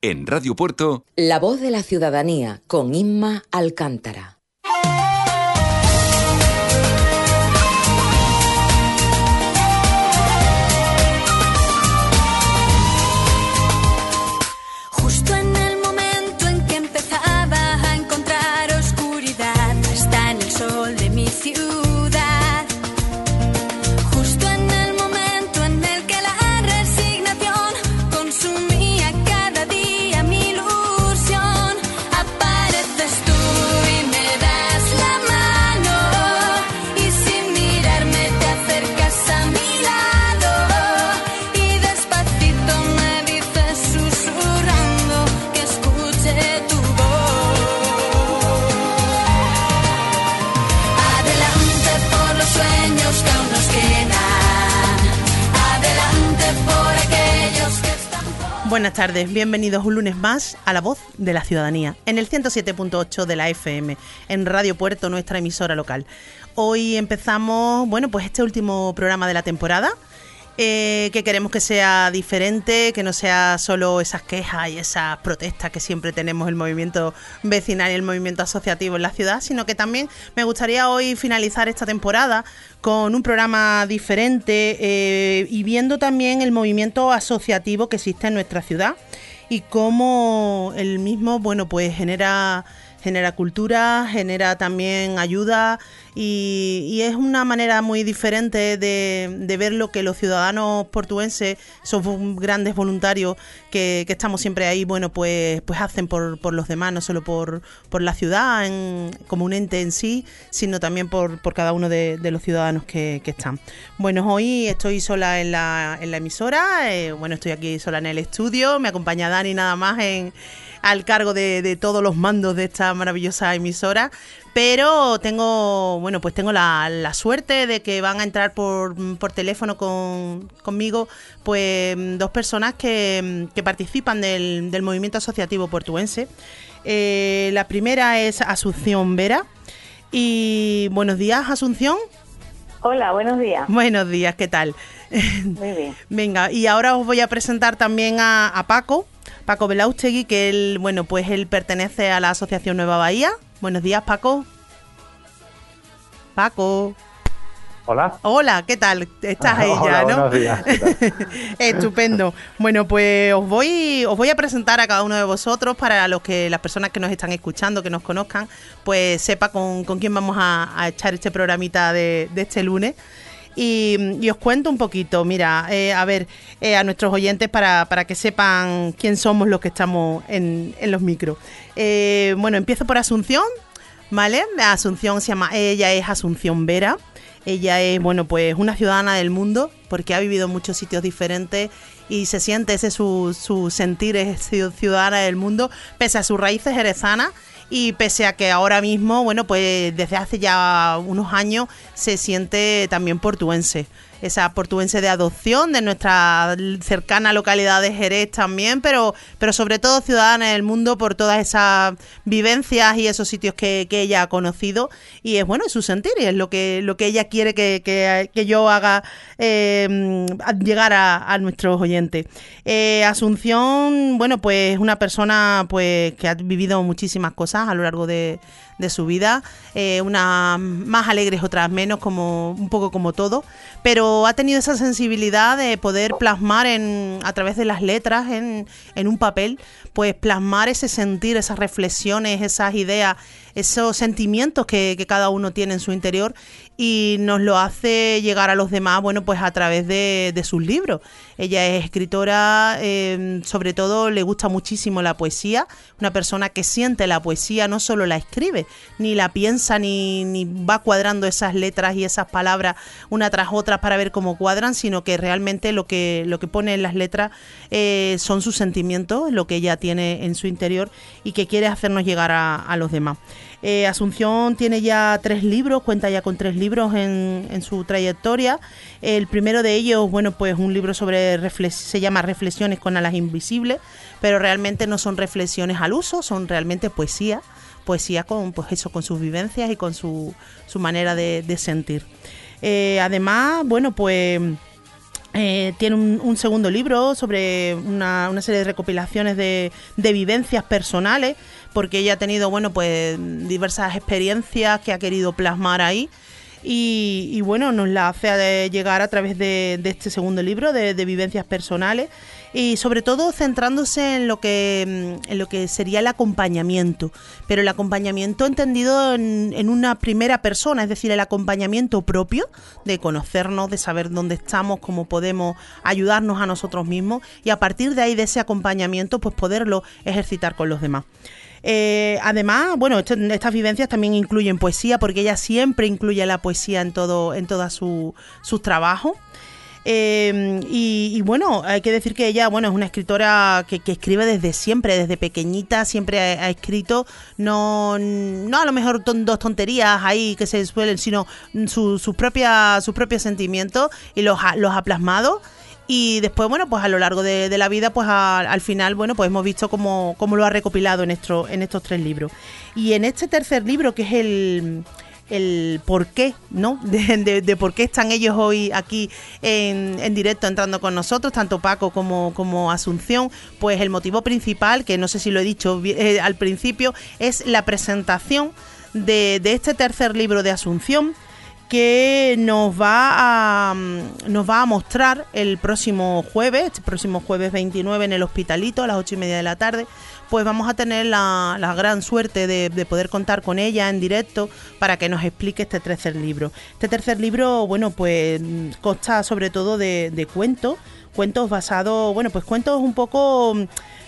En Radio Puerto, La voz de la ciudadanía con Inma Alcántara. Buenas tardes, bienvenidos un lunes más a La Voz de la Ciudadanía, en el 107.8 de la FM, en Radio Puerto, nuestra emisora local. Hoy empezamos, bueno, pues este último programa de la temporada, eh, que queremos que sea diferente, que no sea solo esas quejas y esas protestas que siempre tenemos el movimiento vecinal y el movimiento asociativo en la ciudad, sino que también me gustaría hoy finalizar esta temporada con un programa diferente eh, y viendo también el movimiento asociativo que existe en nuestra ciudad y cómo el mismo, bueno, pues genera genera cultura, genera también ayuda y, es una manera muy diferente de, ver lo que los ciudadanos portuenses, esos grandes voluntarios que, estamos siempre ahí, bueno, pues, pues hacen por, los demás, no solo por, la ciudad como un ente en sí, sino también por, cada uno de, los ciudadanos que, están. Bueno, hoy estoy sola en la, en la emisora, eh, bueno, estoy aquí sola en el estudio, me acompaña Dani nada más en al cargo de, de todos los mandos de esta maravillosa emisora. Pero tengo, bueno, pues tengo la, la suerte de que van a entrar por, por teléfono con, conmigo, pues dos personas que, que participan del, del movimiento asociativo portuense. Eh, la primera es Asunción Vera. Y buenos días, Asunción. Hola, buenos días. Buenos días, ¿qué tal? Muy bien. Venga, y ahora os voy a presentar también a, a Paco, Paco Belaustegui, que él, bueno, pues él pertenece a la Asociación Nueva Bahía. Buenos días, Paco. Paco. Hola. Hola, ¿qué tal? Estás ahí Hola, ya, ¿no? buenos días. Estupendo. Bueno, pues os voy, os voy a presentar a cada uno de vosotros para los que las personas que nos están escuchando, que nos conozcan, pues sepa con, con quién vamos a, a echar este programita de, de este lunes. Y, os cuento un poquito, mira, eh, a ver, eh, a nuestros oyentes para, para que sepan quién somos los que estamos en, en los micros. Eh, bueno, empiezo por Asunción, ¿vale? Asunción se llama, ella es Asunción Vera. Ella es, bueno, pues una ciudadana del mundo porque ha vivido en muchos sitios diferentes y se siente ese su, su sentir, es ciu- ciudadana del mundo, pese a sus raíces jerezanas y pese a que ahora mismo, bueno, pues desde hace ya unos años se siente también portuense. Esa portuense de adopción de nuestra cercana localidad de Jerez también, pero, pero sobre todo ciudadana del mundo por todas esas vivencias y esos sitios que, que ella ha conocido. Y es bueno, es su sentir y es lo que, lo que ella quiere que, que- que yo haga eh, llegar a, a nuestros oyentes. Eh, Asunción, bueno, pues una persona pues que ha vivido muchísimas cosas a lo largo de, de su vida, eh, unas más alegres, otras menos, como un poco como todo, pero ha tenido esa sensibilidad de poder plasmar en, a través de las letras en, en un papel, pues plasmar ese sentir, esas reflexiones, esas ideas, esos sentimientos que, que cada uno tiene en su interior y nos lo hace llegar a los demás, bueno, pues a través de, sus libros. Ella es escritora, eh, sobre todo le gusta muchísimo la poesía, una persona que siente la poesía, no solo la escribe, ni la piensa, ni, va cuadrando esas letras y esas palabras una tras otra para ver cómo cuadran, sino que realmente lo que, lo que pone en las letras eh, son sus sentimientos, lo que ella tiene en su interior y que quiere hacernos llegar a los demás. Eh, Asunción tiene ya tres libros, cuenta ya con tres libros en, en su trayectoria. El primero de ellos, bueno, pues un libro sobre se llama Reflexiones con alas invisibles, pero realmente no son reflexiones al uso, son realmente poesía, poesía con pues eso, con sus vivencias y con su, su manera de, de sentir. Eh, además, bueno, pues eh, tiene un, un segundo libro sobre una, serie de recopilaciones de, vivencias personales, porque ella ha tenido, bueno, pues diversas experiencias que ha querido plasmar ahí. Y, bueno, nos la hace llegar a través de, de este segundo libro de vivencias personales y sobre todo centrándose en lo que mm, en lo que sería el acompañamiento, pero el acompañamiento entendido en, en una primera persona, es decir, el acompañamiento propio de conocernos, de saber dónde estamos, cómo podemos ayudarnos a nosotros mismos y a partir de ahí de ese acompañamiento, pues poderlo ejercitar con los demás. Eh, además, bueno, esto- estas vivencias también incluyen poesía, porque ella siempre incluye la poesía en todo, en todos su, sus trabajos. Eh, y, bueno, hay que decir que ella, bueno, es una escritora que, que escribe desde siempre, desde pequeñita, siempre ha, escrito, no, no a lo mejor dos tonterías ahí que se suelen, sino su- sus propias sus propios sentimientos y los los ha plasmado. Y después, bueno, pues a lo largo de, la vida, pues al final, bueno, pues hemos visto cómo, cómo lo ha recopilado en, en estos tres libros. Y en este tercer libro, que es el, el por qué, ¿no? De, de- por qué están ellos hoy aquí en, en directo entrando con nosotros, tanto Paco como, como Asunción, pues el motivo principal, que no sé si lo he dicho eh, al principio, es la presentación de, de este tercer libro de Asunción que nos va a mm, nos va a mostrar el próximo jueves, este próximo jueves 29 en el hospitalito a las ocho y media de la tarde, pues vamos a tener la, la gran suerte de, de poder contar con ella en directo para que nos explique este tercer libro. Este tercer libro, bueno, pues mm, consta sobre todo de, de cuentos, cuentos basados, bueno, pues cuentos un poco, mm,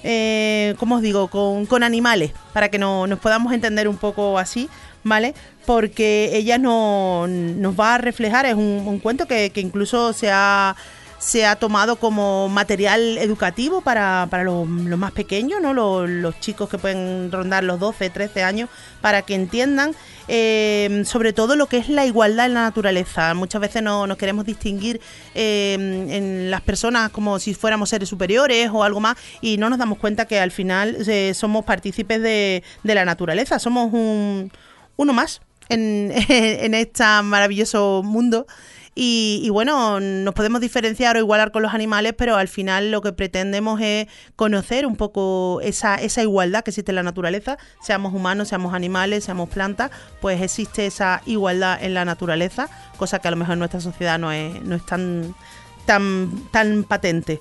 eh, ¿cómo os digo?, con, con animales, para que no, nos podamos entender un poco así, ¿vale? Porque ella no, nos va a reflejar, es un, cuento que, incluso se ha, se ha tomado como material educativo para, para los, más pequeños, ¿no? Los, los chicos que pueden rondar los 12, 13 años, para que entiendan eh, sobre todo lo que es la igualdad en la naturaleza. Muchas veces no, nos queremos distinguir eh, en las personas como si fuéramos seres superiores o algo más y no nos damos cuenta que al final eh, somos partícipes de, de la naturaleza, somos un, uno más en, en este maravilloso mundo. Y, y bueno, nos podemos diferenciar o igualar con los animales, pero al final lo que pretendemos es conocer un poco esa, esa igualdad que existe en la naturaleza, seamos humanos, seamos animales, seamos plantas, pues existe esa igualdad en la naturaleza, cosa que a lo mejor en nuestra sociedad no es, no es tan, tan, tan patente.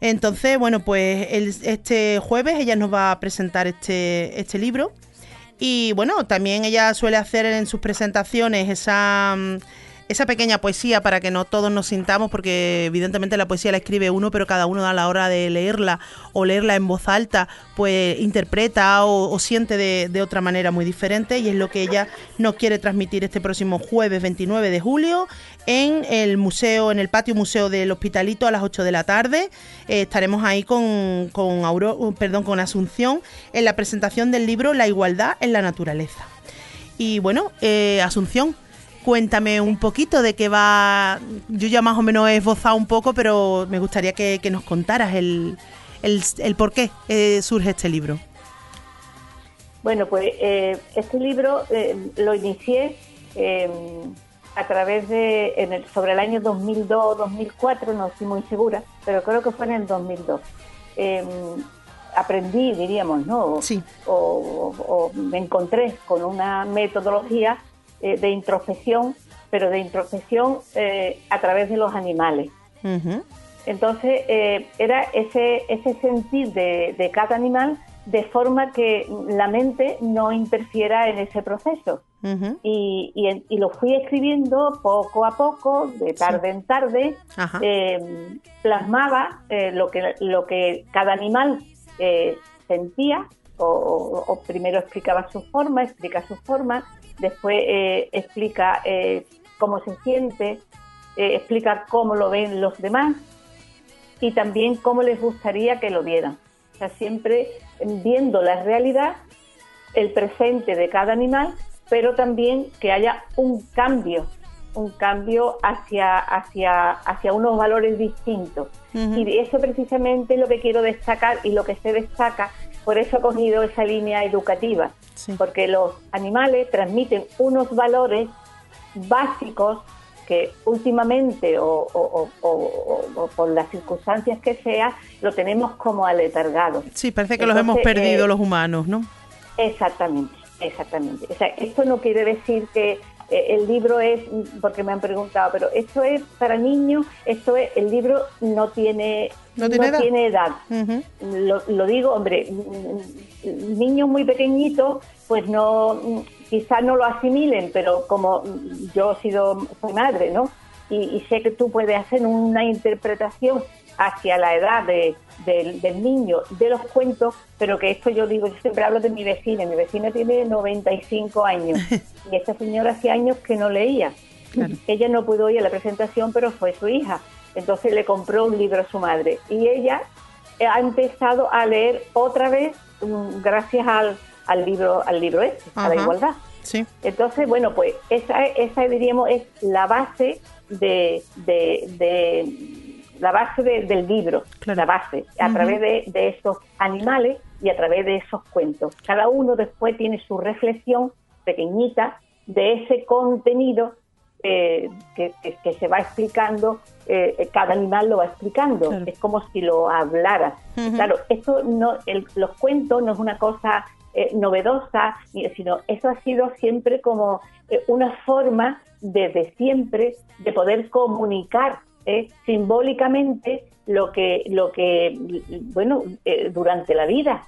Entonces, bueno, pues este jueves ella nos va a presentar este, este libro. Y bueno, también ella suele hacer en sus presentaciones esa, mm, esa pequeña poesía para que no todos nos sintamos, porque evidentemente la poesía la escribe uno, pero cada uno a la hora de leerla o leerla en voz alta, pues interpreta o, siente de, de otra manera muy diferente y es lo que ella nos quiere transmitir este próximo jueves 29 de julio en el museo, en el patio museo del Hospitalito a las 8 de la tarde. Eh, estaremos ahí con, con, Auro- perdón, con Asunción en la presentación del libro La igualdad en la naturaleza. Y bueno, eh, Asunción, cuéntame un poquito de qué va. Yo ya más o menos he esbozado un poco, pero me gustaría que, que nos contaras el, el, el por qué eh, surge este libro. Bueno, pues eh, este libro eh, lo inicié eh, a través de, en el- sobre el año 2002-2004, no estoy muy segura, pero creo que fue en el 2002. Eh, aprendí, diríamos, ¿no? Sí. O, o me encontré con una metodología eh, de introspección, pero de introspección eh, a través de los animales. Entonces, eh, era ese, ese sentir de, de cada animal de forma que la mente no interfiera en ese proceso. Y, y y lo fui escribiendo poco a poco, de tarde en tarde, eh, plasmaba eh, lo, que, lo que cada animal eh, sentía, o, primero explicaba su forma, explica su forma, después eh, explica eh, cómo se siente, eh, explica cómo lo ven los demás y también cómo les gustaría que lo vieran. O sea, siempre viendo la realidad, el presente de cada animal, pero también que haya un cambio, un cambio hacia, hacia, hacia unos valores distintos. Y eso precisamente es lo que quiero destacar y lo que se destaca, por eso he cogido esa línea educativa, Sí. porque los animales transmiten unos valores básicos que últimamente o, o- o- o- o por las circunstancias que sea, lo tenemos como aletargado. Sí, parece que los hemos perdido eh, los humanos, ¿no? Exactamente, exactamente. O sea, esto no quiere decir que el libro es, porque me han preguntado, pero esto es para niños, esto es, el libro no tiene, No tiene edad. edad. Ujú. Lo, lo digo, hombre, niños muy pequeñitos, pues no, quizás no lo asimilen, pero como yo he sido soy madre, ¿no? Y, y sé que tú puedes hacer una interpretación hacia la edad de- del, del niño de los cuentos, pero que esto yo digo, yo siempre hablo de mi vecina, mi vecina tiene 95 años y esta señora hace años que no leía. Claro. Ella no pudo ir a la presentación, pero fue su hija. Entonces le compró un libro a su madre y ella ha empezado a leer otra vez gracias al, al libro al libro este, a la igualdad. Sí, Entonces, bueno, pues esa, esa diríamos es la base de, de, de- la base de- del libro, Claro. la base, a través de, de esos animales y a través de esos cuentos. Cada uno después tiene su reflexión pequeñita de ese contenido eh, que, que- que se va explicando, eh, cada animal lo va explicando, Claro. es como si lo hablara. Claro, esto no, el- los cuentos no es una cosa eh, novedosa, sino eso ha sido siempre como eh, una forma desde siempre de poder comunicar simbólicamente lo que, lo que bueno, eh, durante la vida,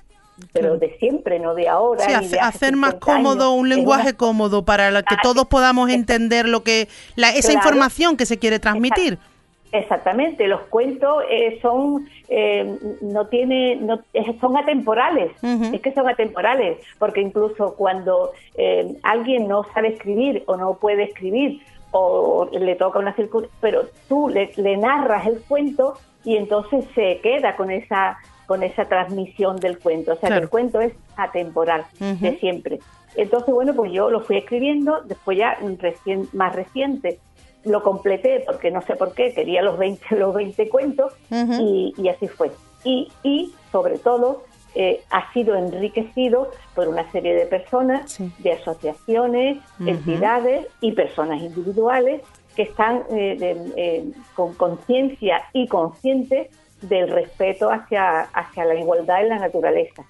pero de siempre, no de ahora. Sí, ni hace- de hace hacer más 50 años. cómodo un lenguaje una- cómodo para la que Ah, todos podamos entender lo que la, esa Claro. información que se quiere transmitir. Exactamente, los cuentos eh, son eh, no tiene no, son atemporales, es que son atemporales, porque incluso cuando eh, alguien no sabe escribir o no puede escribir o le toca una circunstancia, pero tú le, le narras el cuento y entonces se queda con esa con esa transmisión del cuento, o sea, que el cuento es atemporal de siempre. Entonces, bueno, pues yo lo fui escribiendo, después ya recien- más reciente lo completé porque no sé por qué, quería los 20, los 20 cuentos y, y así fue. Y, y sobre todo, eh, ha sido enriquecido por una serie de personas, Sí. de asociaciones, entidades y personas individuales que están eh, de- eh, con conciencia y conscientes del respeto hacia, hacia la igualdad en la naturaleza.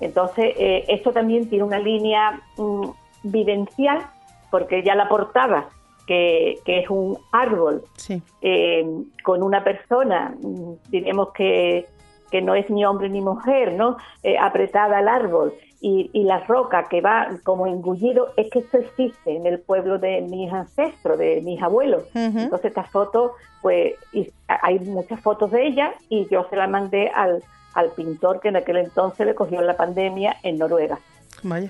Entonces, esto también tiene una línea mm, vivencial, porque ya la portada, que, que es un árbol Sí, eh, con una persona, mm, diremos que, que no es ni hombre ni mujer, ¿no? Eh, apretada al árbol y, y la roca que va como engullido, es que esto existe en el pueblo de mis ancestros, de mis abuelos. Entonces esta foto, pues y hay muchas fotos de ella y yo se la mandé al, al pintor que en aquel entonces le cogió la pandemia en Noruega.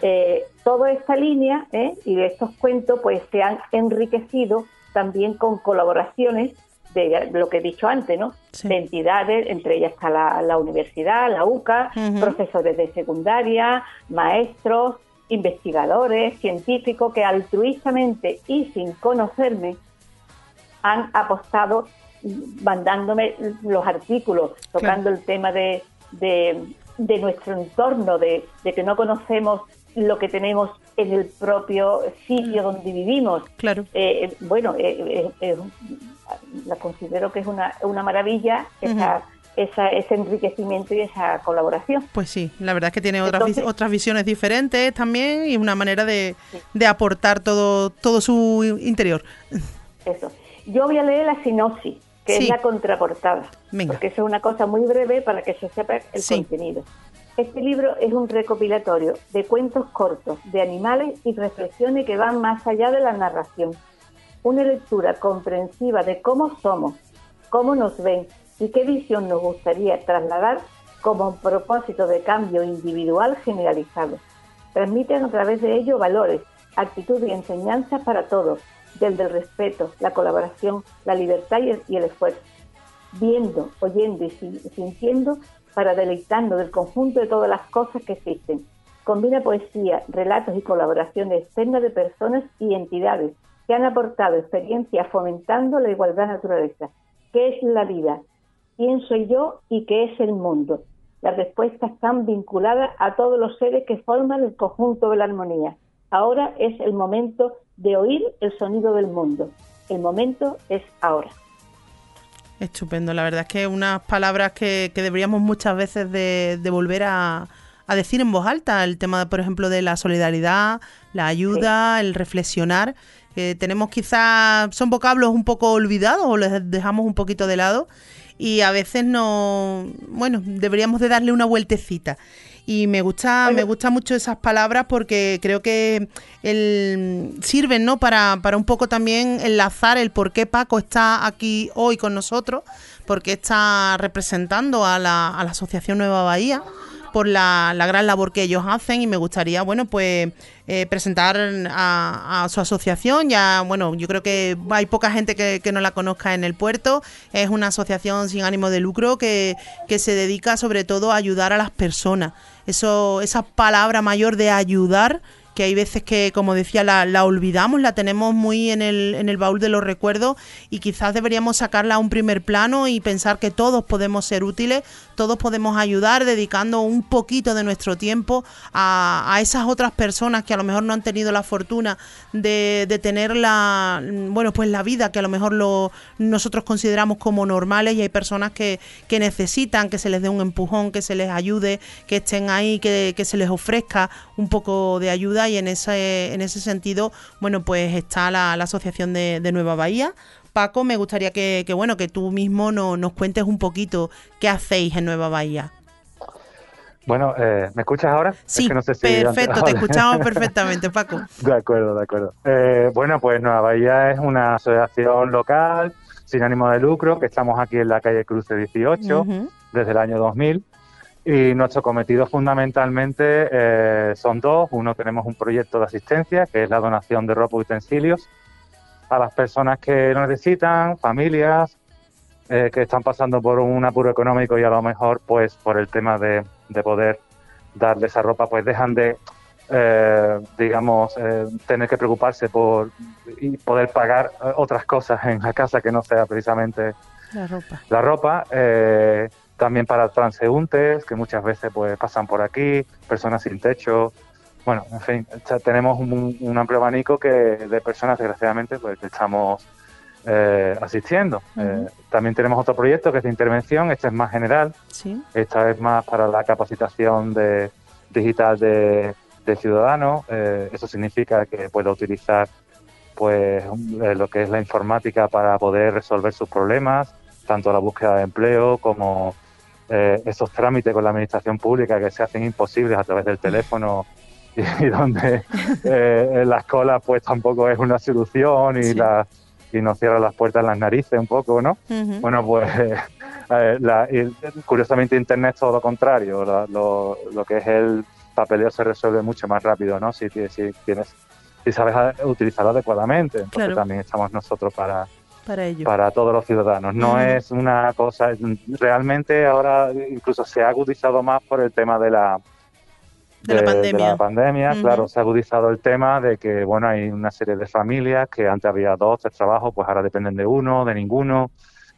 Eh, toda esta línea ¿eh? y de estos cuentos pues se han enriquecido también con colaboraciones de lo que he dicho antes, ¿no? Sí. De entidades, entre ellas está la, la universidad, la UCA, profesores de secundaria, maestros, investigadores, científicos que altruistamente y sin conocerme han apostado mandándome los artículos, tocando el tema de, de, de nuestro entorno, de, de que no conocemos lo que tenemos en el propio sitio donde vivimos. Claro. Eh, eh, bueno, eh, eh, la considero que es una, una maravilla esa, esa, ese enriquecimiento y esa colaboración. Pues sí, la verdad es que tiene otras, vis- otras visiones diferentes también y una manera de, de aportar todo, todo su interior. Eso. Yo voy a leer la sinopsis, que Sí. es la contraportada, Venga. porque eso es una cosa muy breve para que se sepa el Sí. contenido. Este libro es un recopilatorio de cuentos cortos, de animales y reflexiones que van más allá de la narración. Una lectura comprensiva de cómo somos, cómo nos ven y qué visión nos gustaría trasladar como un propósito de cambio individual generalizado. Transmiten a través de ello valores, actitud y enseñanzas para todos, desde el respeto, la colaboración, la libertad y el, esfuerzo. Viendo, oyendo y sin- sintiendo para deleitarnos del conjunto de todas las cosas que existen. Combina poesía, relatos y colaboraciones externas de personas y entidades que han aportado experiencias fomentando la igualdad naturaleza. ¿Qué es la vida? ¿Quién soy yo y qué es el mundo? Las respuestas están vinculadas a todos los seres que forman el conjunto de la armonía. Ahora es el momento de oír el sonido del mundo. el momento es ahora. Estupendo, la verdad es que unas palabras que, deberíamos muchas veces de volver a, a, decir en voz alta, el tema, por ejemplo, de la solidaridad, la ayuda, sí. el reflexionar, que tenemos quizás, son vocablos un poco olvidados o les dejamos un poquito de lado y a veces no, bueno, deberíamos de darle una vueltecita. Y me gusta me gusta mucho esas palabras porque creo que el, sirven no para, para un poco también enlazar el por qué Paco está aquí hoy con nosotros porque está representando a la, a la asociación Nueva Bahía por la, la, gran labor que ellos hacen y me gustaría, bueno, pues eh, presentar a, su asociación. Ya, bueno, yo creo que hay poca gente que, que, no la conozca en el puerto. Es una asociación sin ánimo de lucro que, que se dedica sobre todo a ayudar a las personas. Eso, esa palabra mayor de ayudar que hay veces que, como decía, la, la, olvidamos, la tenemos muy en el, en el baúl de los recuerdos y quizás deberíamos sacarla a un primer plano y pensar que todos podemos ser útiles, todos podemos ayudar dedicando un poquito de nuestro tiempo a, esas otras personas que a lo mejor no han tenido la fortuna de, tener la, bueno, pues la vida que a lo mejor lo, nosotros consideramos como normales y hay personas que, que necesitan que se les dé un empujón, que se les ayude, que estén ahí, que, se les ofrezca un poco de ayuda y en ese, en ese sentido, bueno, pues está la, Asociación de, Nueva Bahía. Paco, me gustaría que, que bueno, que tú mismo no, nos cuentes un poquito qué hacéis en Nueva Bahía. Bueno, eh, ¿me escuchas ahora? Sí, es que no sé si perfecto, antes... te escuchamos perfectamente, Paco. De acuerdo, de acuerdo. Eh, bueno, pues Nueva Bahía es una asociación local sin ánimo de lucro, que estamos aquí en la calle Cruce 18 uh -huh. desde el año 2000 y nuestro cometido fundamentalmente eh, son dos. Uno, tenemos un proyecto de asistencia, que es la donación de ropa y utensilios a las personas que lo necesitan, familias eh, que están pasando por un apuro económico y a lo mejor, pues, por el tema de, de poder darle esa ropa, pues dejan de, eh, digamos, eh, tener que preocuparse por y poder pagar otras cosas en la casa que no sea precisamente la ropa. La ropa eh, también para transeúntes que muchas veces pues pasan por aquí, personas sin techo. Bueno, en fin, tenemos un, un amplio abanico que de personas, desgraciadamente, pues estamos eh, asistiendo. Uh -huh. eh, también tenemos otro proyecto que es de intervención, este es más general, sí. esta es más para la capacitación de, digital de, de ciudadanos. Eh, eso significa que pueda utilizar pues lo que es la informática para poder resolver sus problemas, tanto la búsqueda de empleo como esos trámites con la administración pública que se hacen imposibles a través del teléfono y, y donde eh, las colas pues tampoco es una solución y, sí. la, y nos cierran las puertas en las narices un poco, ¿no? Uh -huh. Bueno, pues eh, la, curiosamente Internet es todo lo contrario, la, lo, lo, que es el papeleo se resuelve mucho más rápido, ¿no? Si, si tienes si sabes utilizarlo adecuadamente. Entonces claro. también estamos nosotros para, para, ello. para todos los ciudadanos. No uh -huh. es una cosa, realmente ahora incluso se ha agudizado más por el tema de la, de, de la pandemia. De la pandemia. Uh -huh. Claro, se ha agudizado el tema de que, bueno, hay una serie de familias que antes había dos, tres trabajos, pues ahora dependen de uno, de ninguno.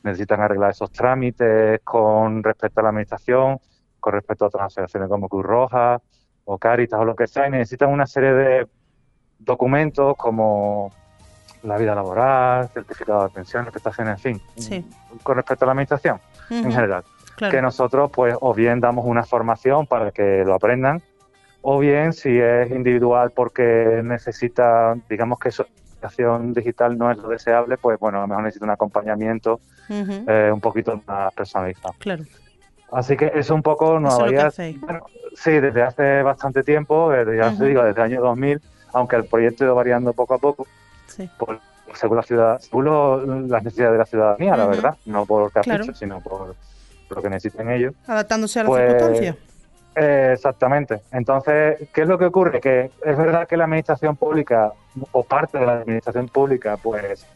Necesitan arreglar esos trámites con respecto a la administración, con respecto a otras asociaciones como Cruz Roja o Caritas o lo que sea, y necesitan una serie de documentos como la vida laboral, certificado de pensiones, prestaciones, en fin, sí. con respecto a la administración uh -huh. en general. Claro. Que nosotros, pues, o bien damos una formación para que lo aprendan, o bien si es individual porque necesita, digamos que su educación digital no es lo deseable, pues bueno, a lo mejor necesita un acompañamiento uh -huh. eh, un poquito más personalizado. Claro. Así que eso un poco nos había... Bueno, sí, desde hace bastante tiempo, desde, ya uh -huh. digo, desde el año 2000, aunque el proyecto ha ido variando poco a poco, sí. por, según, la ciudad, según lo, las necesidades de la ciudadanía, uh -huh. la verdad, no por capricho, claro. sino por, por, lo que necesiten ellos. Adaptándose a las pues, circunstancias. Eh, exactamente. Entonces, ¿qué es lo que ocurre? Que es verdad que la administración pública, o parte de la administración pública, pues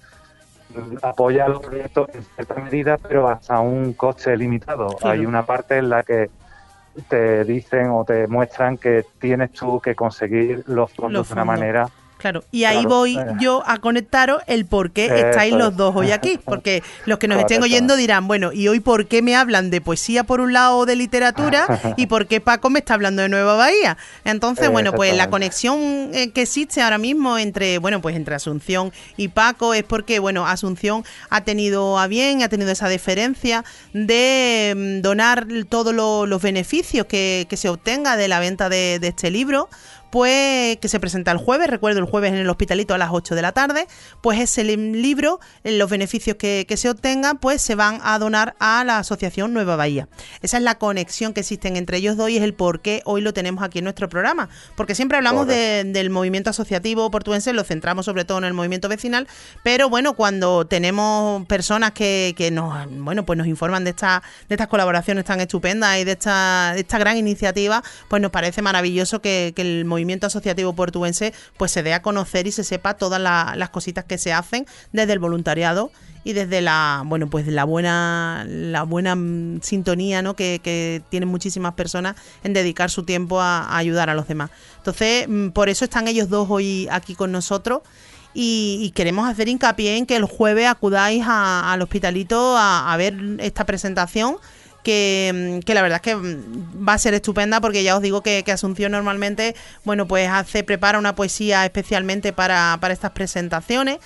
apoya los proyectos en cierta medida, pero hasta un coste limitado. Claro. Hay una parte en la que te dicen o te muestran que tienes tú que conseguir los fondos, los fondos. de una manera Claro, y ahí Claro, voy eh. yo a conectaros el por qué Eso estáis los es. dos hoy aquí. Porque los que nos estén oyendo dirán, bueno, ¿y hoy por qué me hablan de poesía por un lado o de literatura? ¿Y por qué Paco me está hablando de Nueva Bahía? Entonces, bueno, pues la conexión eh, que existe ahora mismo entre, bueno, pues entre Asunción y Paco es porque, bueno, Asunción ha tenido a bien, ha tenido esa deferencia de mm, donar todos lo- los beneficios que, que se obtenga de la venta de, de este libro pues que se presenta el jueves, recuerdo el jueves en el hospitalito a las 8 de la tarde, pues ese li- libro, eh, los beneficios que, que se obtengan, pues se van a donar a la Asociación Nueva Bahía. Esa es la conexión que existen entre ellos dos y es el por qué hoy lo tenemos aquí en nuestro programa, porque siempre hablamos de- del movimiento asociativo portuense, lo centramos sobre todo en el movimiento vecinal, pero bueno, cuando tenemos personas que, que nos, bueno, pues nos informan de, esta, de estas colaboraciones tan estupendas y de esta, de esta gran iniciativa, pues nos parece maravilloso que, que el movimiento asociativo portuense pues se dé a conocer y se sepa todas la- las cositas que se hacen desde el voluntariado y desde la bueno pues la buena la buena mm, sintonía ¿no? que, tienen muchísimas personas en dedicar su tiempo a, ayudar a los demás entonces mm, por eso están ellos dos hoy aquí con nosotros y, queremos hacer hincapié en que el jueves acudáis al hospitalito a ver esta presentación que, mm, que la verdad es que mm, va a ser estupenda porque ya os digo que, Asunción normalmente, bueno, pues hace, prepara una poesía especialmente para, para estas presentaciones.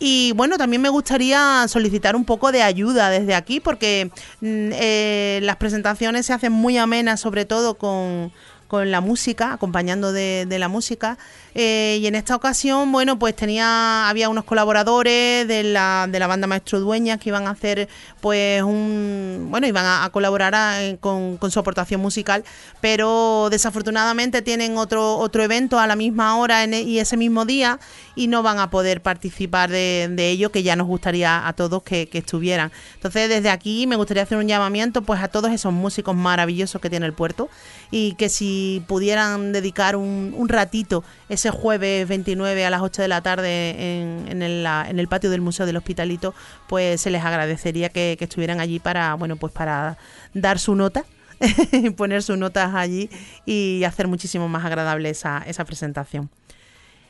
Y bueno, también me gustaría solicitar un poco de ayuda desde aquí porque mm, eh, las presentaciones se hacen muy amenas, sobre todo con, con la música, acompañando de, de la música. Eh, y en esta ocasión, bueno, pues tenía, había unos colaboradores de la, de la banda Maestro Dueñas que iban a hacer, pues, un, bueno, iban a, colaborar a- con, con su aportación musical, pero desafortunadamente tienen otro, otro evento a la misma hora en e- y ese mismo día y no van a poder participar de, de ello, que ya nos gustaría a todos que, que estuvieran. Entonces, desde aquí me gustaría hacer un llamamiento, pues, a todos esos músicos maravillosos que tiene el puerto y que si pudieran dedicar un, un ratito ese jueves 29 a las 8 de la tarde en, en el, en el patio del Museo del Hospitalito, pues se les agradecería que, estuvieran allí para, bueno, pues para dar su nota, poner sus notas allí y hacer muchísimo más agradable esa, esa presentación.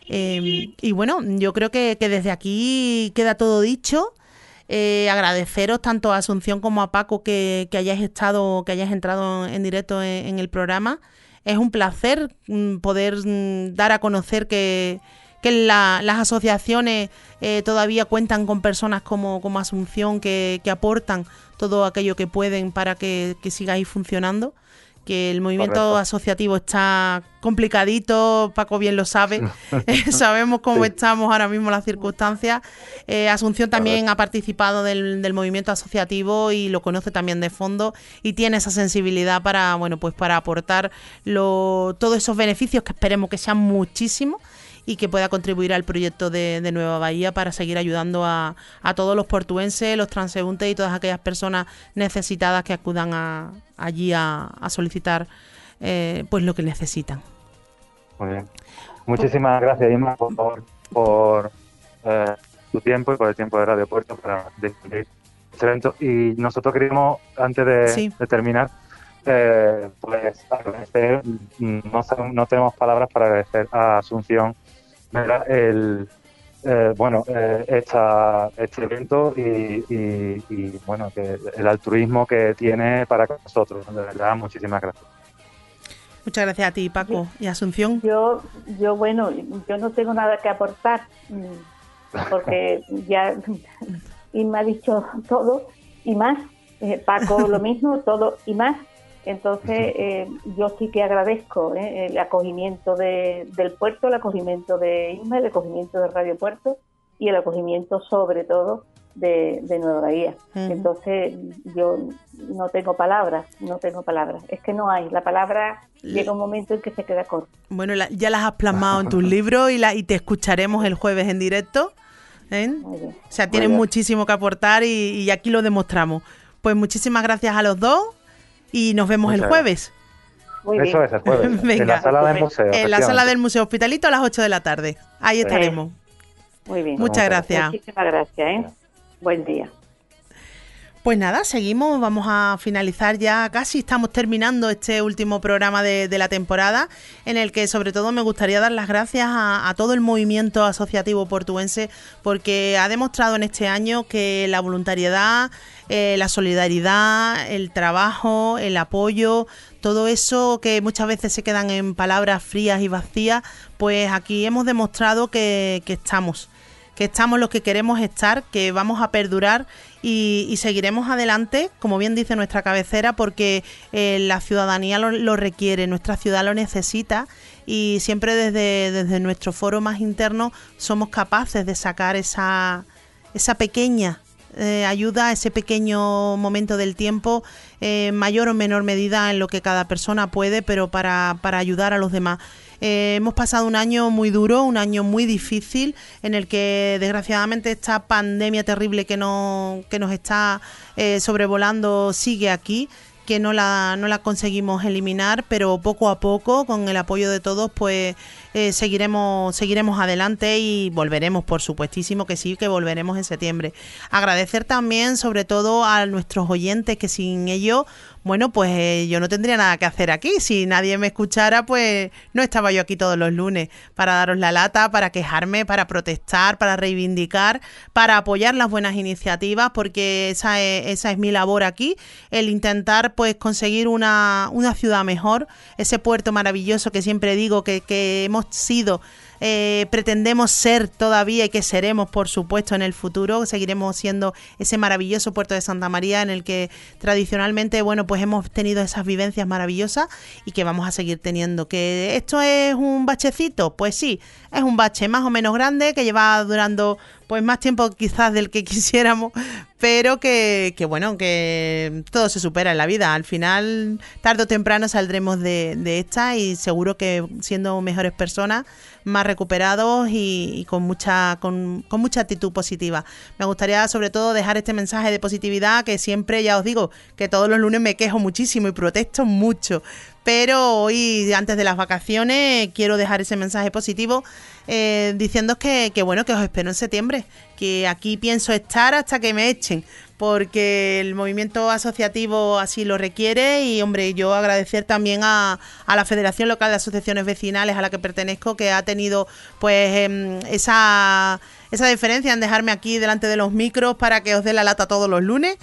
Eh, y bueno, yo creo que, desde aquí queda todo dicho. Eh, agradeceros tanto a Asunción como a Paco que, hayáis estado, que hayáis entrado en directo en el programa. Es un placer mm, poder mm, dar a conocer que, la- las asociaciones eh, todavía cuentan con personas como, Asunción que, que aportan todo aquello que pueden para que, que sigáis funcionando. Que el movimiento Correcto. asociativo está complicadito, Paco bien lo sabe. Sabemos cómo Sí. estamos ahora mismo las circunstancias. Eh, Asunción también ha participado del, del movimiento asociativo y lo conoce también de fondo y tiene esa sensibilidad para, bueno, pues para aportar lo- todos esos beneficios que esperemos que sean muchísimos y que pueda contribuir al proyecto de, de Nueva Bahía para seguir ayudando a, a todos los portuenses, los transeúntes y todas aquellas personas necesitadas que acudan a- allí a, a solicitar eh, pues lo que necesitan. Muy bien. Muchísimas gracias, Inma, por, favor, por eh, tu tiempo y por el tiempo de Radio Puerto para difundir este evento. Y nosotros queríamos, antes de, Sí. de terminar, eh, pues agradecer, no, no tenemos palabras para agradecer a Asunción ¿verdad? el eh, bueno eh, esta, este evento y, y- y, bueno que el altruismo que tiene para nosotros de verdad muchísimas gracias Muchas gracias a ti, Paco y Asunción. Yo, yo bueno, yo no tengo nada que aportar porque ya Inma ha dicho todo y más. Eh, Paco lo mismo, todo y más. Entonces eh, yo sí que agradezco eh, el acogimiento de- del puerto, el acogimiento de Inma, el acogimiento de Radio Puerto y el acogimiento sobre todo de, de Nueva. Ujú. Entonces yo no tengo palabras, no tengo palabras. Es que no hay. La palabra llega un momento en que se queda corta. Bueno, la- ya las has plasmado en tus libros y, la, y te escucharemos el jueves en directo. ¿eh? O sea, tienes muchísimo que aportar y, y aquí lo demostramos. Pues muchísimas gracias a los dos y nos vemos el jueves Muy bien. eso es el jueves en Venga. la sala del museo en la sala del Museo Hospitalito a las 8 de la tarde. Ahí estaremos. Muy bien. Muchas gracias. Muchísimas gracias. ¿eh? Buen día. Pues nada, seguimos, vamos a finalizar ya casi, estamos terminando este último programa de, de la temporada, en el que sobre todo me gustaría dar las gracias a, a, todo el movimiento asociativo portuense, porque ha demostrado en este año que la voluntariedad, eh, la solidaridad, el trabajo, el apoyo, todo eso que muchas veces se quedan en palabras frías y vacías, pues aquí hemos demostrado que, estamos que estamos los que queremos estar, que vamos a perdurar y, seguiremos adelante, como bien dice nuestra cabecera, porque eh, la ciudadanía lo, lo, requiere, nuestra ciudad lo necesita y siempre desde, desde nuestro foro más interno somos capaces de sacar esa, esa pequeña eh, ayuda, ese pequeño momento del tiempo, eh, mayor o menor medida en lo que cada persona puede, pero para, para ayudar a los demás. Eh, hemos pasado un año muy duro, un año muy difícil, en el que desgraciadamente esta pandemia terrible que, no, que nos está eh, sobrevolando sigue aquí que no la, no la conseguimos eliminar, pero poco a poco, con el apoyo de todos, pues eh, seguiremos, seguiremos adelante y volveremos, por supuestísimo que sí, que volveremos en septiembre. Agradecer también, sobre todo, a nuestros oyentes, que sin ellos bueno, pues eh, yo no tendría nada que hacer aquí. Si nadie me escuchara, pues no estaba yo aquí todos los lunes para daros la lata, para quejarme, para protestar, para reivindicar, para apoyar las buenas iniciativas, porque esa es, esa es mi labor aquí, el intentar pues conseguir una, una ciudad mejor, ese puerto maravilloso que siempre digo que, que hemos sido eh, pretendemos ser todavía y que seremos, por supuesto, en el futuro. Seguiremos siendo ese maravilloso puerto de Santa María en el que tradicionalmente, bueno, pues hemos tenido esas vivencias maravillosas y que vamos a seguir teniendo. ¿Que esto es un bachecito? Pues sí, es un bache más o menos grande que lleva durando pues más tiempo quizás del que quisiéramos, pero que, que, bueno, que todo se supera en la vida. Al final, tarde o temprano saldremos de, de esta y seguro que siendo mejores personas, más recuperados y, con mucha con, con, mucha actitud positiva. Me gustaría sobre todo dejar este mensaje de positividad que siempre ya os digo que todos los lunes me quejo muchísimo y protesto mucho, pero hoy antes de las vacaciones quiero dejar ese mensaje positivo eh, diciendo que, que, bueno que os espero en septiembre que aquí pienso estar hasta que me echen porque el movimiento asociativo así lo requiere y hombre yo agradecer también a, a la Federación Local de Asociaciones Vecinales a la que pertenezco que ha tenido pues eh, esa esa diferencia en dejarme aquí delante de los micros para que os dé la lata todos los lunes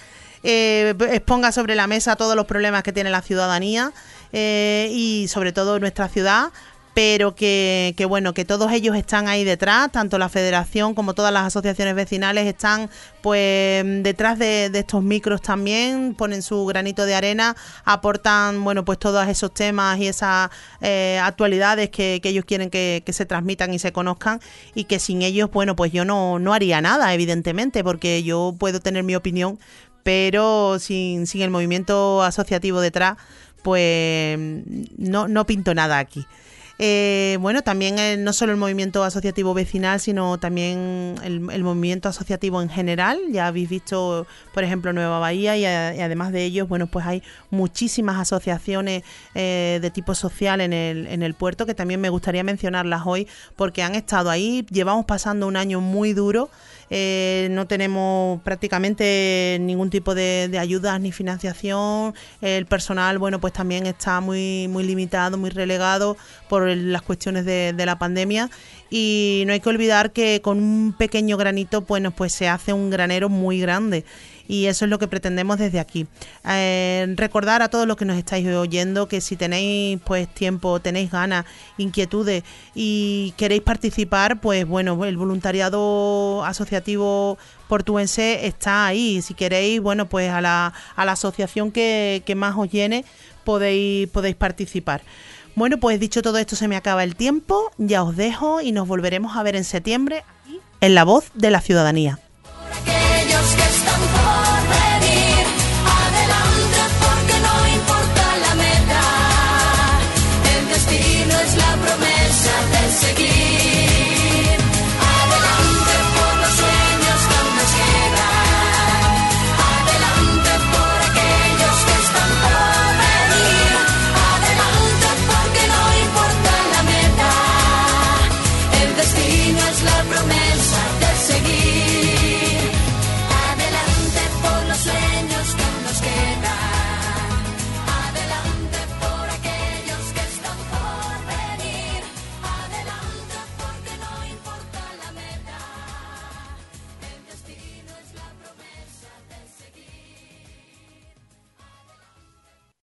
eh, exponga sobre la mesa todos los problemas que tiene la ciudadanía eh, y sobre todo nuestra ciudad pero que, bueno, que todos ellos están ahí detrás, tanto la federación como todas las asociaciones vecinales están pues detrás de, estos micros también, ponen su granito de arena, aportan bueno pues todos esos temas y esas eh, actualidades que, que, ellos quieren que, que, se transmitan y se conozcan y que sin ellos, bueno pues yo no, no haría nada, evidentemente, porque yo puedo tener mi opinión, pero sin, sin el movimiento asociativo detrás, pues no, no pinto nada aquí. Eh, bueno, también eh, no solo el movimiento asociativo vecinal, sino también el, movimiento asociativo en general. Ya habéis visto, por ejemplo, Nueva Bahía y, y además de ellos, bueno, pues hay muchísimas asociaciones eh, de tipo social en el, en el puerto que también me gustaría mencionarlas hoy porque han estado ahí. Llevamos pasando un año muy duro. Eh, no tenemos prácticamente ningún tipo de, de, ayudas ni financiación. El personal, bueno, pues también está muy, muy limitado, muy relegado por las cuestiones de, de, la pandemia. Y no hay que olvidar que con un pequeño granito, bueno, pues se hace un granero muy grande y eso es lo que pretendemos desde aquí. Eh, recordar a todos los que nos estáis oyendo que si tenéis pues tiempo, tenéis ganas, inquietudes y queréis participar, pues bueno, el voluntariado asociativo portuense está ahí. Si queréis, bueno, pues a la, a la asociación que, que más os llene podéis, podéis participar. Bueno, pues dicho todo esto, se me acaba el tiempo, ya os dejo y nos volveremos a ver en septiembre aquí en La Voz de la Ciudadanía.